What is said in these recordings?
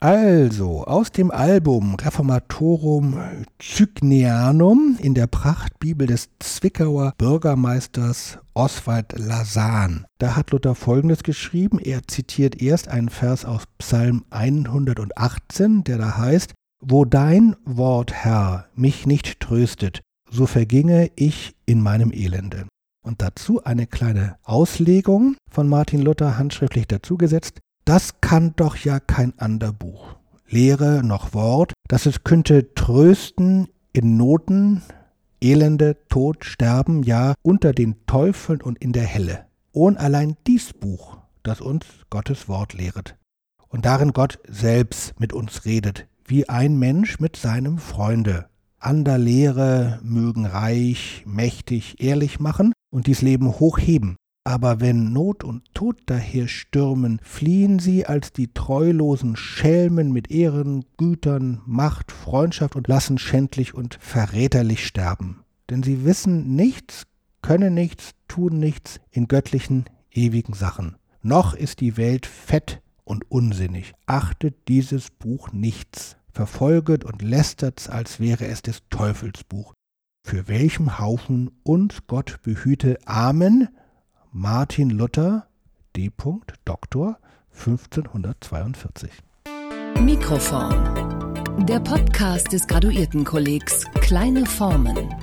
Also, aus dem Album Reformatorum Cygnianum in der Prachtbibel des Zwickauer Bürgermeisters Oswald Lasan. Da hat Luther Folgendes geschrieben. Er zitiert erst einen Vers aus Psalm 118, der da heißt, Wo dein Wort, Herr, mich nicht tröstet, so verginge ich in meinem Elende. Und dazu eine kleine Auslegung von Martin Luther handschriftlich dazugesetzt. Das kann doch ja kein ander Buch. Lehre noch Wort, dass es könnte trösten in Noten, Elende, Tod, Sterben, ja, unter den Teufeln und in der Helle. Ohn allein dies Buch, das uns Gottes Wort lehret. Und darin Gott selbst mit uns redet, wie ein Mensch mit seinem Freunde. Ander Lehre mögen reich, mächtig, ehrlich machen und dies Leben hochheben, aber wenn Not und Tod daher stürmen, fliehen sie als die treulosen Schelmen mit Ehren, Gütern, Macht, Freundschaft und lassen schändlich und verräterlich sterben. Denn sie wissen nichts, können nichts, tun nichts in göttlichen, ewigen Sachen. Noch ist die Welt fett und unsinnig, achtet dieses Buch nichts, verfolget und lästert's, als wäre es des Teufels Buch. Für welchem Haufen uns Gott behüte. Amen. Martin Luther, D. Doktor, 1542. Mikroform. Der Podcast des Graduiertenkollegs Kleine Formen.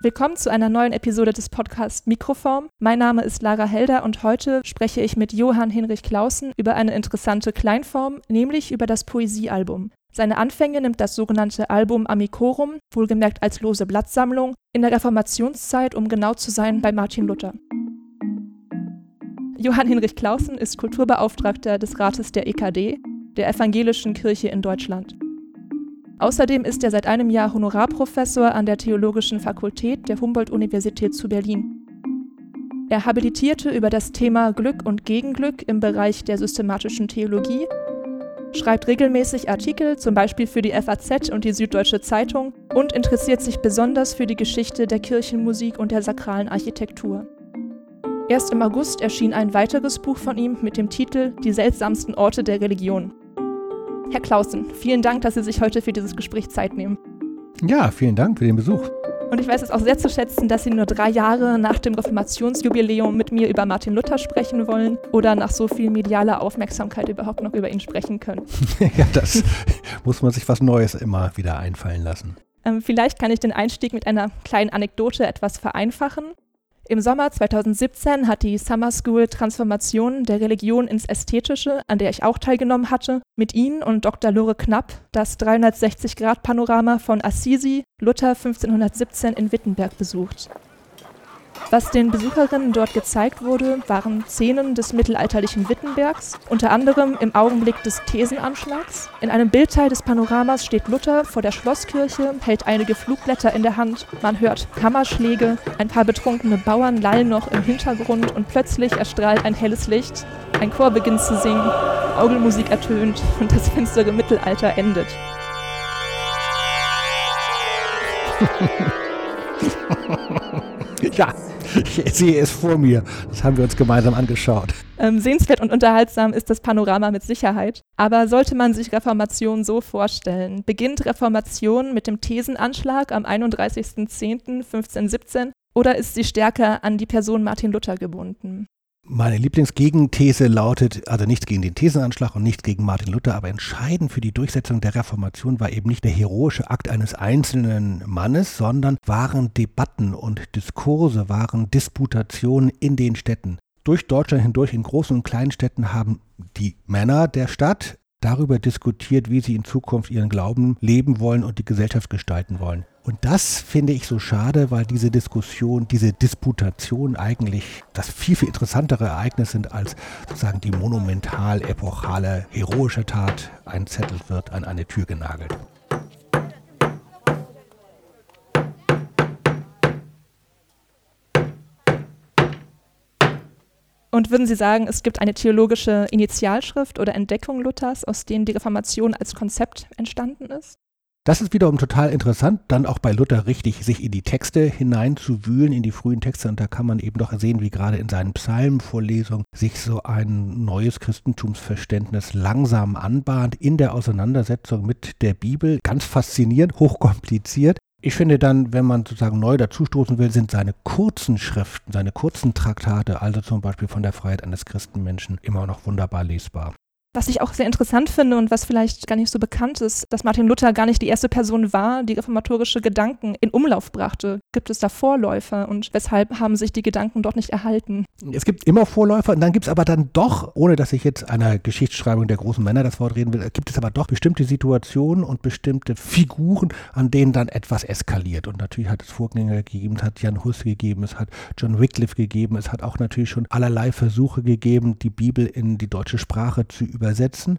Willkommen zu einer neuen Episode des Podcasts Mikroform. Mein Name ist Lara Helder und heute spreche ich mit Johann Hinrich Clausen über eine interessante Kleinform, nämlich über das Poesiealbum. Seine Anfänge nimmt das sogenannte Album Amicorum, wohlgemerkt als lose Blattsammlung, in der Reformationszeit, um genau zu sein, bei Martin Luther. Johann Hinrich Clausen ist Kulturbeauftragter des Rates der EKD, der Evangelischen Kirche in Deutschland. Außerdem ist er seit einem Jahr Honorarprofessor an der Theologischen Fakultät der Humboldt-Universität zu Berlin. Er habilitierte über das Thema Glück und Gegenglück im Bereich der systematischen Theologie schreibt regelmäßig Artikel, zum Beispiel für die FAZ und die Süddeutsche Zeitung, und interessiert sich besonders für die Geschichte der Kirchenmusik und der sakralen Architektur. Erst im August erschien ein weiteres Buch von ihm mit dem Titel Die seltsamsten Orte der Religion. Herr Clausen, vielen Dank, dass Sie sich heute für dieses Gespräch Zeit nehmen. Ja, vielen Dank für den Besuch. Und ich weiß es auch sehr zu schätzen, dass Sie nur drei Jahre nach dem Reformationsjubiläum mit mir über Martin Luther sprechen wollen oder nach so viel medialer Aufmerksamkeit überhaupt noch über ihn sprechen können. ja, das muss man sich was Neues immer wieder einfallen lassen. Ähm, vielleicht kann ich den Einstieg mit einer kleinen Anekdote etwas vereinfachen. Im Sommer 2017 hat die Summer School Transformation der Religion ins Ästhetische, an der ich auch teilgenommen hatte, mit Ihnen und Dr. Lore Knapp das 360-Grad-Panorama von Assisi, Luther 1517 in Wittenberg besucht. Was den Besucherinnen dort gezeigt wurde, waren Szenen des mittelalterlichen Wittenbergs, unter anderem im Augenblick des Thesenanschlags. In einem Bildteil des Panoramas steht Luther vor der Schlosskirche, hält einige Flugblätter in der Hand, man hört Hammerschläge, ein paar betrunkene Bauern lallen noch im Hintergrund und plötzlich erstrahlt ein helles Licht, ein Chor beginnt zu singen, Orgelmusik ertönt und das finstere Mittelalter endet. ja, ich sehe es vor mir. Das haben wir uns gemeinsam angeschaut. Ähm, sehenswert und unterhaltsam ist das Panorama mit Sicherheit. Aber sollte man sich Reformation so vorstellen? Beginnt Reformation mit dem Thesenanschlag am 31.10.1517 oder ist sie stärker an die Person Martin Luther gebunden? Meine Lieblingsgegenthese lautet, also nichts gegen den Thesenanschlag und nichts gegen Martin Luther, aber entscheidend für die Durchsetzung der Reformation war eben nicht der heroische Akt eines einzelnen Mannes, sondern waren Debatten und Diskurse, waren Disputationen in den Städten. Durch Deutschland hindurch in großen und kleinen Städten haben die Männer der Stadt darüber diskutiert, wie sie in Zukunft ihren Glauben leben wollen und die Gesellschaft gestalten wollen. Und das finde ich so schade, weil diese Diskussion, diese Disputation eigentlich das viel, viel interessantere Ereignis sind, als sozusagen die monumental epochale, heroische Tat, ein Zettel wird an eine Tür genagelt. Und würden Sie sagen, es gibt eine theologische Initialschrift oder Entdeckung Luthers, aus denen die Reformation als Konzept entstanden ist? Das ist wiederum total interessant, dann auch bei Luther richtig sich in die Texte hineinzuwühlen, in die frühen Texte. Und da kann man eben doch sehen, wie gerade in seinen Psalmenvorlesungen sich so ein neues Christentumsverständnis langsam anbahnt in der Auseinandersetzung mit der Bibel. Ganz faszinierend, hochkompliziert. Ich finde dann, wenn man sozusagen neu dazustoßen will, sind seine kurzen Schriften, seine kurzen Traktate, also zum Beispiel von der Freiheit eines Christenmenschen, immer noch wunderbar lesbar. Was ich auch sehr interessant finde und was vielleicht gar nicht so bekannt ist, dass Martin Luther gar nicht die erste Person war, die reformatorische Gedanken in Umlauf brachte. Gibt es da Vorläufer und weshalb haben sich die Gedanken dort nicht erhalten? Es gibt immer Vorläufer und dann gibt es aber dann doch, ohne dass ich jetzt einer Geschichtsschreibung der großen Männer das Wort reden will, gibt es aber doch bestimmte Situationen und bestimmte Figuren, an denen dann etwas eskaliert. Und natürlich hat es Vorgänger gegeben, es hat Jan Hus gegeben, es hat John Wycliffe gegeben, es hat auch natürlich schon allerlei Versuche gegeben, die Bibel in die deutsche Sprache zu übersetzen,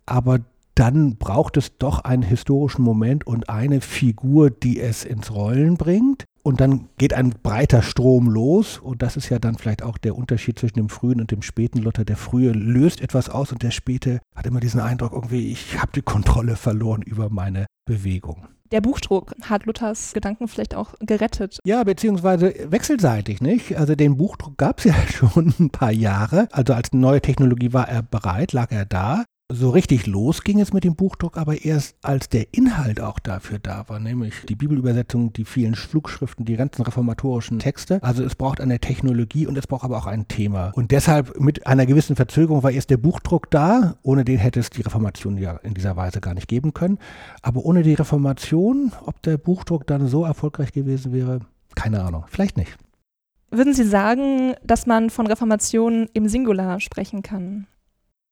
aber dann braucht es doch einen historischen Moment und eine Figur, die es ins Rollen bringt. Und dann geht ein breiter Strom los. Und das ist ja dann vielleicht auch der Unterschied zwischen dem frühen und dem späten Luther. Der frühe löst etwas aus und der späte hat immer diesen Eindruck, irgendwie, ich habe die Kontrolle verloren über meine Bewegung. Der Buchdruck hat Luthers Gedanken vielleicht auch gerettet. Ja, beziehungsweise wechselseitig, nicht? Also den Buchdruck gab es ja schon ein paar Jahre. Also als neue Technologie war er bereit, lag er da. So richtig los ging es mit dem Buchdruck aber erst, als der Inhalt auch dafür da war, nämlich die Bibelübersetzung, die vielen Flugschriften, die ganzen reformatorischen Texte. Also es braucht eine Technologie und es braucht aber auch ein Thema. Und deshalb mit einer gewissen Verzögerung war erst der Buchdruck da. Ohne den hätte es die Reformation ja in dieser Weise gar nicht geben können. Aber ohne die Reformation, ob der Buchdruck dann so erfolgreich gewesen wäre, keine Ahnung. Vielleicht nicht. Würden Sie sagen, dass man von Reformation im Singular sprechen kann?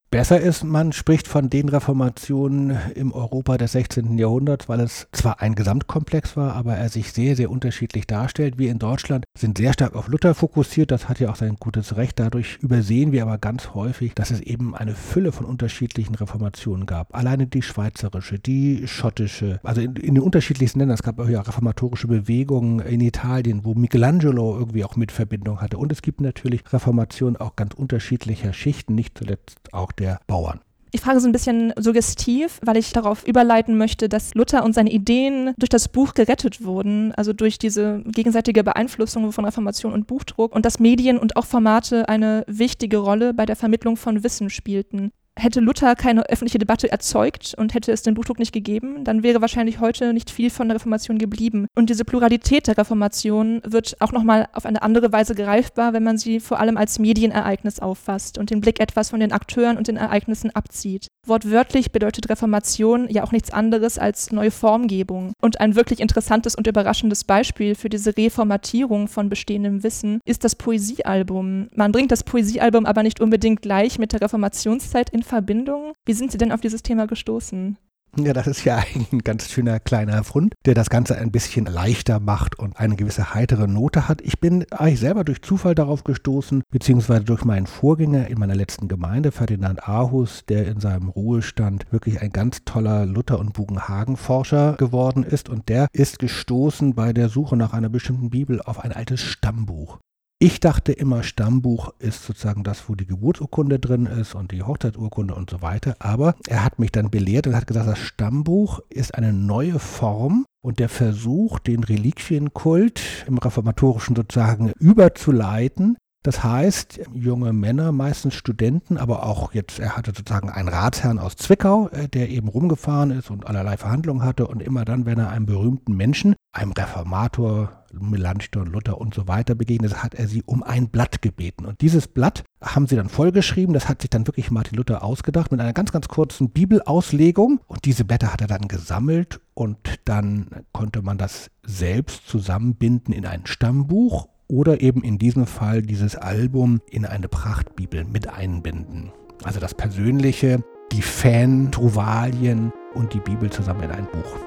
Besser ist, man spricht von den Reformationen im Europa des 16. Jahrhunderts, weil es zwar ein Gesamtkomplex war, aber er sich sehr, sehr unterschiedlich darstellt. Wir in Deutschland sind sehr stark auf Luther fokussiert, das hat ja auch sein gutes Recht. Dadurch übersehen wir aber ganz häufig, dass es eben eine Fülle von unterschiedlichen Reformationen gab. Alleine die schweizerische, die schottische, also in, in den unterschiedlichsten Ländern. Es gab auch ja reformatorische Bewegungen in Italien, wo Michelangelo irgendwie auch mit Verbindung hatte. Und es gibt natürlich Reformationen auch ganz unterschiedlicher Schichten, nicht zuletzt auch der Bauern. Ich frage so ein bisschen suggestiv, weil ich darauf überleiten möchte, dass Luther und seine Ideen durch das Buch gerettet wurden, also durch diese gegenseitige Beeinflussung von Reformation und Buchdruck und dass Medien und auch Formate eine wichtige Rolle bei der Vermittlung von Wissen spielten hätte Luther keine öffentliche Debatte erzeugt und hätte es den Buchdruck nicht gegeben, dann wäre wahrscheinlich heute nicht viel von der Reformation geblieben. Und diese Pluralität der Reformation wird auch nochmal auf eine andere Weise greifbar, wenn man sie vor allem als Medienereignis auffasst und den Blick etwas von den Akteuren und den Ereignissen abzieht. Wortwörtlich bedeutet Reformation ja auch nichts anderes als neue Formgebung. Und ein wirklich interessantes und überraschendes Beispiel für diese Reformatierung von bestehendem Wissen ist das Poesiealbum. Man bringt das Poesiealbum aber nicht unbedingt gleich mit der Reformationszeit in Verbindung. Wie sind Sie denn auf dieses Thema gestoßen? Ja, das ist ja ein ganz schöner kleiner Fund, der das Ganze ein bisschen leichter macht und eine gewisse heitere Note hat. Ich bin eigentlich selber durch Zufall darauf gestoßen, beziehungsweise durch meinen Vorgänger in meiner letzten Gemeinde, Ferdinand Ahus, der in seinem Ruhestand wirklich ein ganz toller Luther- und Bugenhagen-Forscher geworden ist. Und der ist gestoßen bei der Suche nach einer bestimmten Bibel auf ein altes Stammbuch. Ich dachte immer, Stammbuch ist sozusagen das, wo die Geburtsurkunde drin ist und die Hochzeitsurkunde und so weiter. Aber er hat mich dann belehrt und hat gesagt, das Stammbuch ist eine neue Form und der Versuch, den Reliquienkult im Reformatorischen sozusagen überzuleiten das heißt, junge Männer, meistens Studenten, aber auch jetzt, er hatte sozusagen einen Ratsherrn aus Zwickau, äh, der eben rumgefahren ist und allerlei Verhandlungen hatte und immer dann, wenn er einem berühmten Menschen, einem Reformator, Melanchthon, Luther und so weiter begegnet, hat er sie um ein Blatt gebeten. Und dieses Blatt haben sie dann vollgeschrieben, das hat sich dann wirklich Martin Luther ausgedacht mit einer ganz, ganz kurzen Bibelauslegung. Und diese Blätter hat er dann gesammelt und dann konnte man das selbst zusammenbinden in ein Stammbuch oder eben in diesem Fall dieses Album in eine Prachtbibel mit einbinden. Also das Persönliche, die Fan-Truvalien und die Bibel zusammen in ein Buch.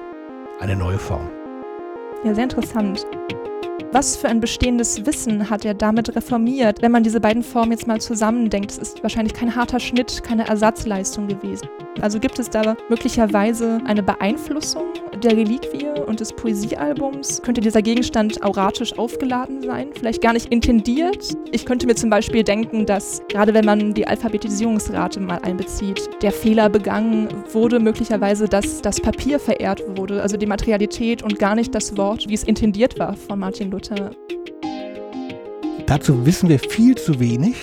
Eine neue Form. Ja, sehr interessant. Was für ein bestehendes Wissen hat er damit reformiert, wenn man diese beiden Formen jetzt mal zusammendenkt? Es ist wahrscheinlich kein harter Schnitt, keine Ersatzleistung gewesen. Also gibt es da möglicherweise eine Beeinflussung der Reliquie und des Poesiealbums? Könnte dieser Gegenstand auratisch aufgeladen sein? Vielleicht gar nicht intendiert? Ich könnte mir zum Beispiel denken, dass gerade wenn man die Alphabetisierungsrate mal einbezieht, der Fehler begangen wurde, möglicherweise, dass das Papier verehrt wurde, also die Materialität und gar nicht das Wort, wie es intendiert war von Martin Luther. Dazu wissen wir viel zu wenig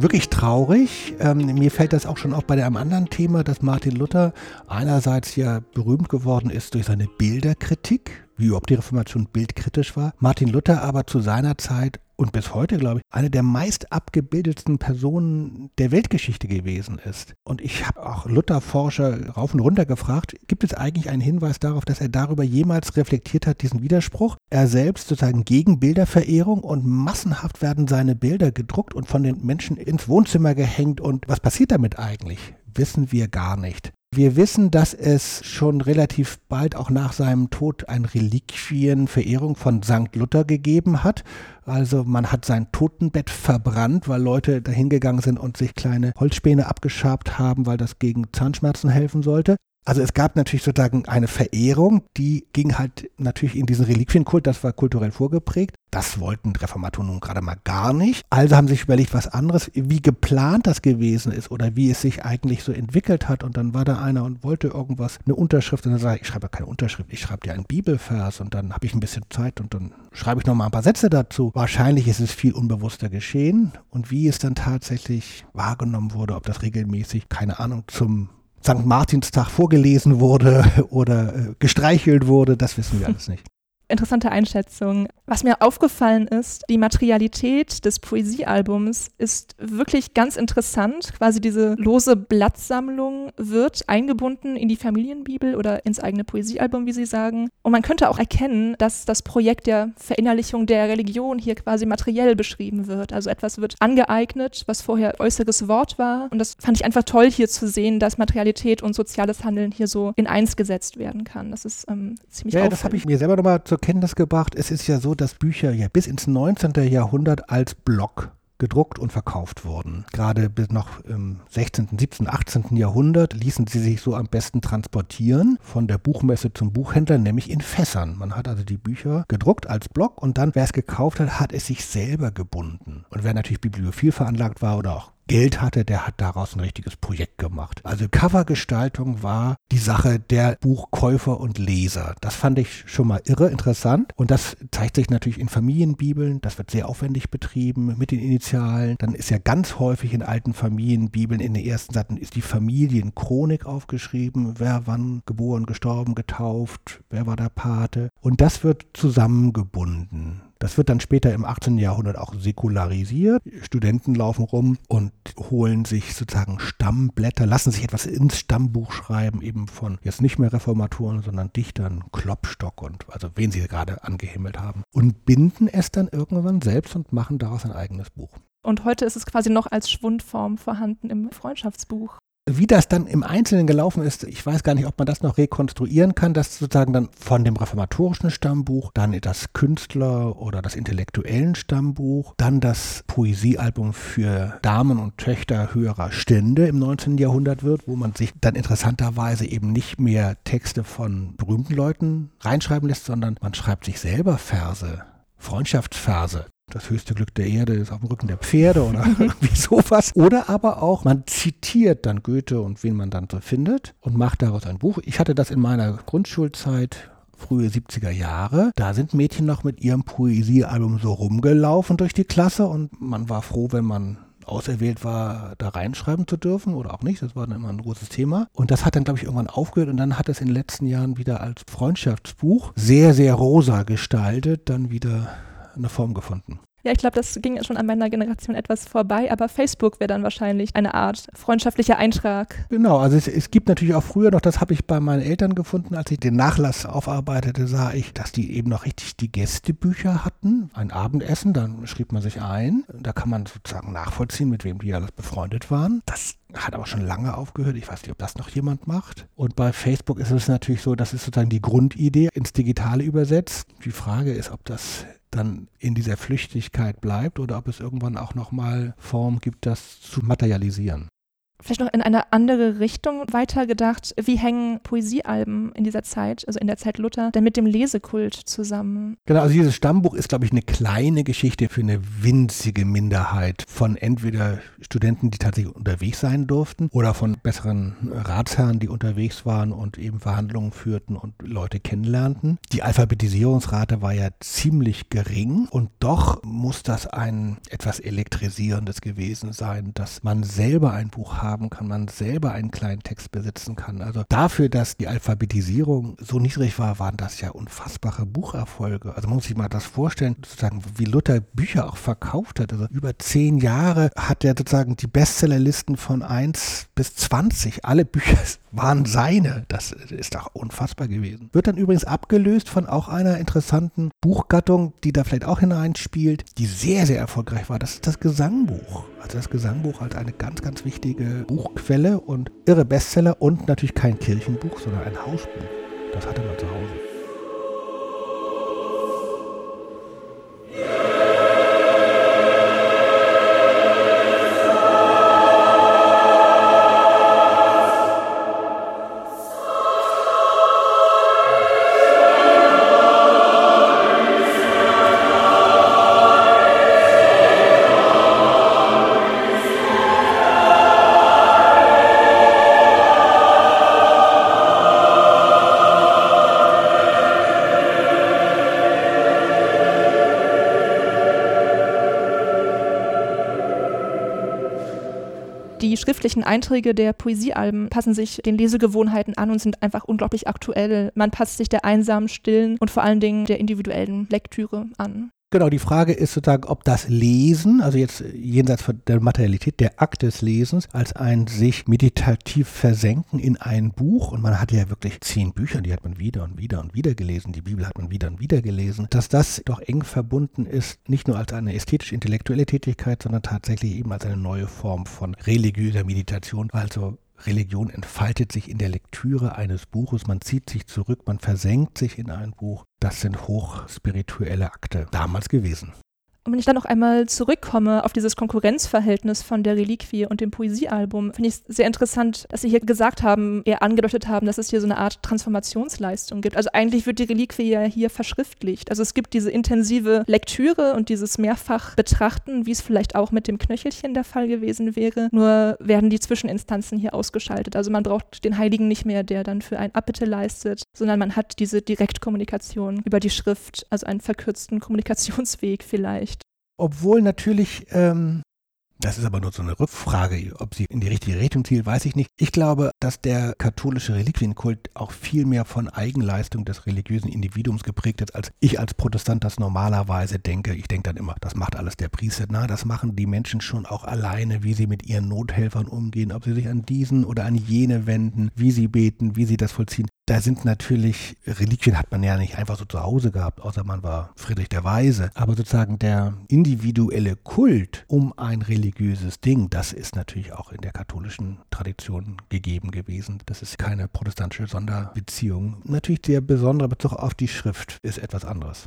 wirklich traurig. Ähm, mir fällt das auch schon auf bei einem anderen Thema, dass Martin Luther einerseits ja berühmt geworden ist durch seine Bilderkritik, wie überhaupt die Reformation bildkritisch war. Martin Luther aber zu seiner Zeit und bis heute, glaube ich, eine der meist abgebildetsten Personen der Weltgeschichte gewesen ist. Und ich habe auch Luther-Forscher rauf und runter gefragt, gibt es eigentlich einen Hinweis darauf, dass er darüber jemals reflektiert hat, diesen Widerspruch? Er selbst sozusagen gegen Bilderverehrung und massenhaft werden seine Bilder gedruckt und von den Menschen ins Wohnzimmer gehängt. Und was passiert damit eigentlich? Wissen wir gar nicht. Wir wissen, dass es schon relativ bald auch nach seinem Tod ein Reliquienverehrung von St. Luther gegeben hat. Also man hat sein Totenbett verbrannt, weil Leute dahin gegangen sind und sich kleine Holzspäne abgeschabt haben, weil das gegen Zahnschmerzen helfen sollte. Also es gab natürlich sozusagen eine Verehrung, die ging halt natürlich in diesen Reliquienkult, das war kulturell vorgeprägt. Das wollten Reformatoren nun gerade mal gar nicht. Also haben sie sich überlegt, was anderes, wie geplant das gewesen ist oder wie es sich eigentlich so entwickelt hat. Und dann war da einer und wollte irgendwas, eine Unterschrift. Und dann sage ich, ich schreibe ja keine Unterschrift, ich schreibe dir einen Bibelvers und dann habe ich ein bisschen Zeit und dann schreibe ich noch mal ein paar Sätze dazu. Wahrscheinlich ist es viel unbewusster geschehen. Und wie es dann tatsächlich wahrgenommen wurde, ob das regelmäßig, keine Ahnung, zum St. Martinstag vorgelesen wurde oder äh, gestreichelt wurde, das wissen wir alles nicht interessante Einschätzung. Was mir aufgefallen ist, die Materialität des Poesiealbums ist wirklich ganz interessant. Quasi diese lose Blattsammlung wird eingebunden in die Familienbibel oder ins eigene Poesiealbum, wie Sie sagen. Und man könnte auch erkennen, dass das Projekt der Verinnerlichung der Religion hier quasi materiell beschrieben wird. Also etwas wird angeeignet, was vorher äußeres Wort war. Und das fand ich einfach toll hier zu sehen, dass Materialität und soziales Handeln hier so in eins gesetzt werden kann. Das ist ähm, ziemlich Ja, das habe ich mir selber nochmal zur Kenntnis gebracht. Es ist ja so, dass Bücher ja bis ins 19. Jahrhundert als Block gedruckt und verkauft wurden. Gerade bis noch im 16., 17., 18. Jahrhundert ließen sie sich so am besten transportieren von der Buchmesse zum Buchhändler, nämlich in Fässern. Man hat also die Bücher gedruckt als Block und dann, wer es gekauft hat, hat es sich selber gebunden. Und wer natürlich bibliophil veranlagt war oder auch Geld hatte, der hat daraus ein richtiges Projekt gemacht. Also Covergestaltung war die Sache der Buchkäufer und Leser. Das fand ich schon mal irre interessant und das zeigt sich natürlich in Familienbibeln. Das wird sehr aufwendig betrieben mit den Initialen. Dann ist ja ganz häufig in alten Familienbibeln in den ersten Seiten ist die Familienchronik aufgeschrieben. Wer wann geboren, gestorben, getauft, wer war der Pate. Und das wird zusammengebunden. Das wird dann später im 18. Jahrhundert auch säkularisiert. Studenten laufen rum und holen sich sozusagen Stammblätter, lassen sich etwas ins Stammbuch schreiben, eben von jetzt nicht mehr Reformatoren, sondern Dichtern, Klopstock und also wen sie gerade angehimmelt haben. Und binden es dann irgendwann selbst und machen daraus ein eigenes Buch. Und heute ist es quasi noch als Schwundform vorhanden im Freundschaftsbuch. Wie das dann im Einzelnen gelaufen ist, ich weiß gar nicht, ob man das noch rekonstruieren kann, dass sozusagen dann von dem reformatorischen Stammbuch, dann das Künstler- oder das intellektuellen Stammbuch, dann das Poesiealbum für Damen und Töchter höherer Stände im 19. Jahrhundert wird, wo man sich dann interessanterweise eben nicht mehr Texte von berühmten Leuten reinschreiben lässt, sondern man schreibt sich selber Verse. Freundschaftsverse das höchste Glück der Erde ist auf dem Rücken der Pferde oder irgendwie sowas. Oder aber auch, man zitiert dann Goethe und wen man dann so findet und macht daraus ein Buch. Ich hatte das in meiner Grundschulzeit frühe 70er Jahre. Da sind Mädchen noch mit ihrem Poesiealbum so rumgelaufen durch die Klasse und man war froh, wenn man auserwählt war, da reinschreiben zu dürfen oder auch nicht. Das war dann immer ein großes Thema. Und das hat dann, glaube ich, irgendwann aufgehört und dann hat es in den letzten Jahren wieder als Freundschaftsbuch sehr, sehr rosa gestaltet, dann wieder eine Form gefunden. Ja, ich glaube, das ging schon an meiner Generation etwas vorbei, aber Facebook wäre dann wahrscheinlich eine Art freundschaftlicher Eintrag. Genau, also es, es gibt natürlich auch früher noch, das habe ich bei meinen Eltern gefunden, als ich den Nachlass aufarbeitete, sah ich, dass die eben noch richtig die Gästebücher hatten, ein Abendessen, dann schrieb man sich ein, da kann man sozusagen nachvollziehen, mit wem die alles befreundet waren. Das hat aber schon lange aufgehört. Ich weiß nicht, ob das noch jemand macht. Und bei Facebook ist es natürlich so, das ist sozusagen die Grundidee ins Digitale übersetzt. Die Frage ist, ob das dann in dieser Flüchtigkeit bleibt oder ob es irgendwann auch nochmal Form gibt, das zu materialisieren. Vielleicht noch in eine andere Richtung weitergedacht. Wie hängen Poesiealben in dieser Zeit, also in der Zeit Luther, denn mit dem Lesekult zusammen? Genau, also dieses Stammbuch ist, glaube ich, eine kleine Geschichte für eine winzige Minderheit von entweder Studenten, die tatsächlich unterwegs sein durften, oder von besseren Ratsherren, die unterwegs waren und eben Verhandlungen führten und Leute kennenlernten. Die Alphabetisierungsrate war ja ziemlich gering und doch muss das ein etwas elektrisierendes gewesen sein, dass man selber ein Buch hat haben kann, man selber einen kleinen Text besitzen kann. Also dafür, dass die Alphabetisierung so niedrig war, waren das ja unfassbare Bucherfolge. Also man muss sich mal das vorstellen, sozusagen, wie Luther Bücher auch verkauft hat. Also über zehn Jahre hat er sozusagen die Bestsellerlisten von 1 bis 20. Alle Bücher waren seine. Das ist doch unfassbar gewesen. Wird dann übrigens abgelöst von auch einer interessanten Buchgattung, die da vielleicht auch hineinspielt, die sehr, sehr erfolgreich war. Das ist das Gesangbuch. Also das Gesangbuch als eine ganz, ganz wichtige Buchquelle und irre Bestseller und natürlich kein Kirchenbuch, sondern ein Hausbuch. Das hatte man zu Hause. Schriftlichen Einträge der Poesiealben passen sich den Lesegewohnheiten an und sind einfach unglaublich aktuell. Man passt sich der einsamen, stillen und vor allen Dingen der individuellen Lektüre an. Genau, die Frage ist sozusagen, ob das Lesen, also jetzt jenseits von der Materialität, der Akt des Lesens, als ein sich meditativ versenken in ein Buch, und man hat ja wirklich zehn Bücher, die hat man wieder und wieder und wieder gelesen, die Bibel hat man wieder und wieder gelesen, dass das doch eng verbunden ist, nicht nur als eine ästhetisch-intellektuelle Tätigkeit, sondern tatsächlich eben als eine neue Form von religiöser Meditation, also Religion entfaltet sich in der Lektüre eines Buches, man zieht sich zurück, man versenkt sich in ein Buch. Das sind hochspirituelle Akte damals gewesen. Und wenn ich dann noch einmal zurückkomme auf dieses Konkurrenzverhältnis von der Reliquie und dem Poesiealbum, finde ich es sehr interessant, dass Sie hier gesagt haben, eher angedeutet haben, dass es hier so eine Art Transformationsleistung gibt. Also eigentlich wird die Reliquie ja hier verschriftlicht. Also es gibt diese intensive Lektüre und dieses mehrfach Betrachten, wie es vielleicht auch mit dem Knöchelchen der Fall gewesen wäre. Nur werden die Zwischeninstanzen hier ausgeschaltet. Also man braucht den Heiligen nicht mehr, der dann für ein Abbitte leistet, sondern man hat diese Direktkommunikation über die Schrift, also einen verkürzten Kommunikationsweg vielleicht obwohl natürlich, ähm, das ist aber nur so eine Rückfrage, ob sie in die richtige Richtung zielt, weiß ich nicht. Ich glaube, dass der katholische Reliquienkult auch viel mehr von Eigenleistung des religiösen Individuums geprägt ist, als ich als Protestant das normalerweise denke. Ich denke dann immer, das macht alles der Priester. Na, das machen die Menschen schon auch alleine, wie sie mit ihren Nothelfern umgehen, ob sie sich an diesen oder an jene wenden, wie sie beten, wie sie das vollziehen da sind natürlich, Reliquien hat man ja nicht einfach so zu Hause gehabt, außer man war Friedrich der Weise. Aber sozusagen der individuelle Kult um ein religiöses Ding, das ist natürlich auch in der katholischen Tradition gegeben gewesen. Das ist keine protestantische Sonderbeziehung. Natürlich der besondere Bezug auf die Schrift ist etwas anderes.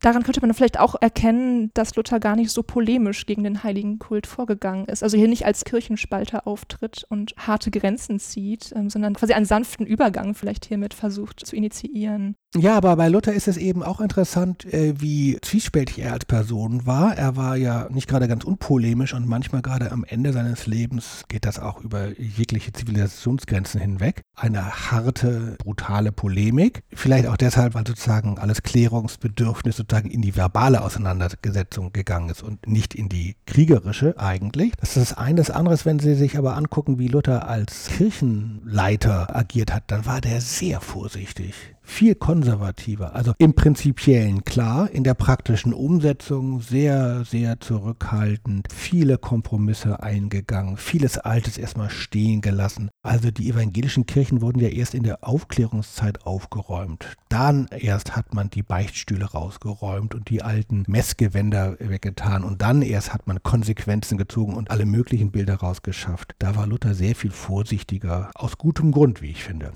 Daran könnte man vielleicht auch erkennen, dass Luther gar nicht so polemisch gegen den heiligen Kult vorgegangen ist. Also hier nicht als Kirchenspalter auftritt und harte Grenzen zieht, ähm, sondern quasi einen sanften Übergang vielleicht hiermit versucht zu initiieren. Ja, aber bei Luther ist es eben auch interessant, äh, wie zwiespältig er als Person war. Er war ja nicht gerade ganz unpolemisch und manchmal gerade am Ende seines Lebens geht das auch über jegliche Zivilisationsgrenzen hinweg. Eine harte, brutale Polemik. Vielleicht auch deshalb, weil sozusagen alles Klärungsbedürfnis sozusagen in die verbale Auseinandersetzung gegangen ist und nicht in die kriegerische eigentlich. Das ist das eine. Das andere ist, wenn Sie sich aber angucken, wie Luther als Kirchenleiter agiert hat, dann war der sehr vorsichtig viel konservativer. Also im Prinzipiellen klar, in der praktischen Umsetzung sehr, sehr zurückhaltend, viele Kompromisse eingegangen, vieles Altes erstmal stehen gelassen. Also die evangelischen Kirchen wurden ja erst in der Aufklärungszeit aufgeräumt. Dann erst hat man die Beichtstühle rausgeräumt und die alten Messgewänder weggetan und dann erst hat man Konsequenzen gezogen und alle möglichen Bilder rausgeschafft. Da war Luther sehr viel vorsichtiger, aus gutem Grund, wie ich finde.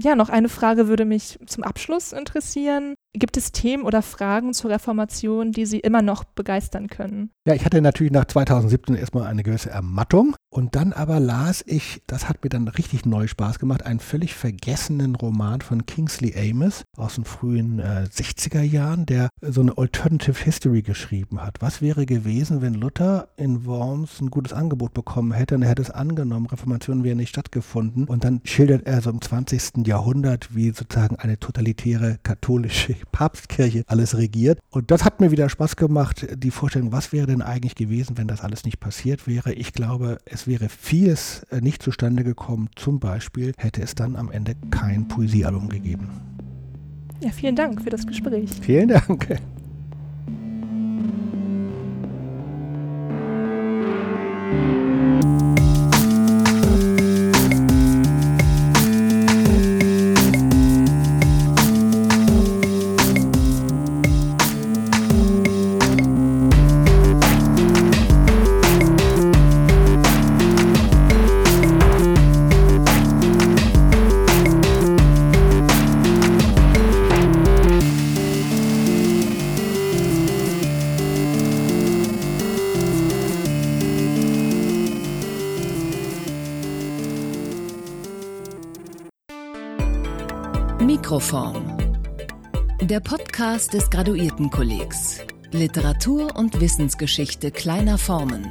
Ja, noch eine Frage würde mich zum Abschluss interessieren. Gibt es Themen oder Fragen zur Reformation, die Sie immer noch begeistern können? Ja, ich hatte natürlich nach 2017 erstmal eine gewisse Ermattung und dann aber las ich, das hat mir dann richtig neu Spaß gemacht, einen völlig vergessenen Roman von Kingsley Amis aus den frühen äh, 60er Jahren, der so eine Alternative History geschrieben hat. Was wäre gewesen, wenn Luther in Worms ein gutes Angebot bekommen hätte und er hätte es angenommen, Reformation wäre nicht stattgefunden und dann schildert er so im 20. Jahrhundert, wie sozusagen eine totalitäre katholische Papstkirche alles regiert. Und das hat mir wieder Spaß gemacht, die Vorstellung, was wäre denn eigentlich gewesen, wenn das alles nicht passiert wäre. Ich glaube, es wäre vieles äh, nicht zustande gekommen. Zum Beispiel hätte es dann am Ende kein Poesiealbum gegeben. Ja, vielen Dank für das Gespräch. Vielen Dank. Mikroform. Der Podcast des Graduiertenkollegs. Literatur und Wissensgeschichte kleiner Formen.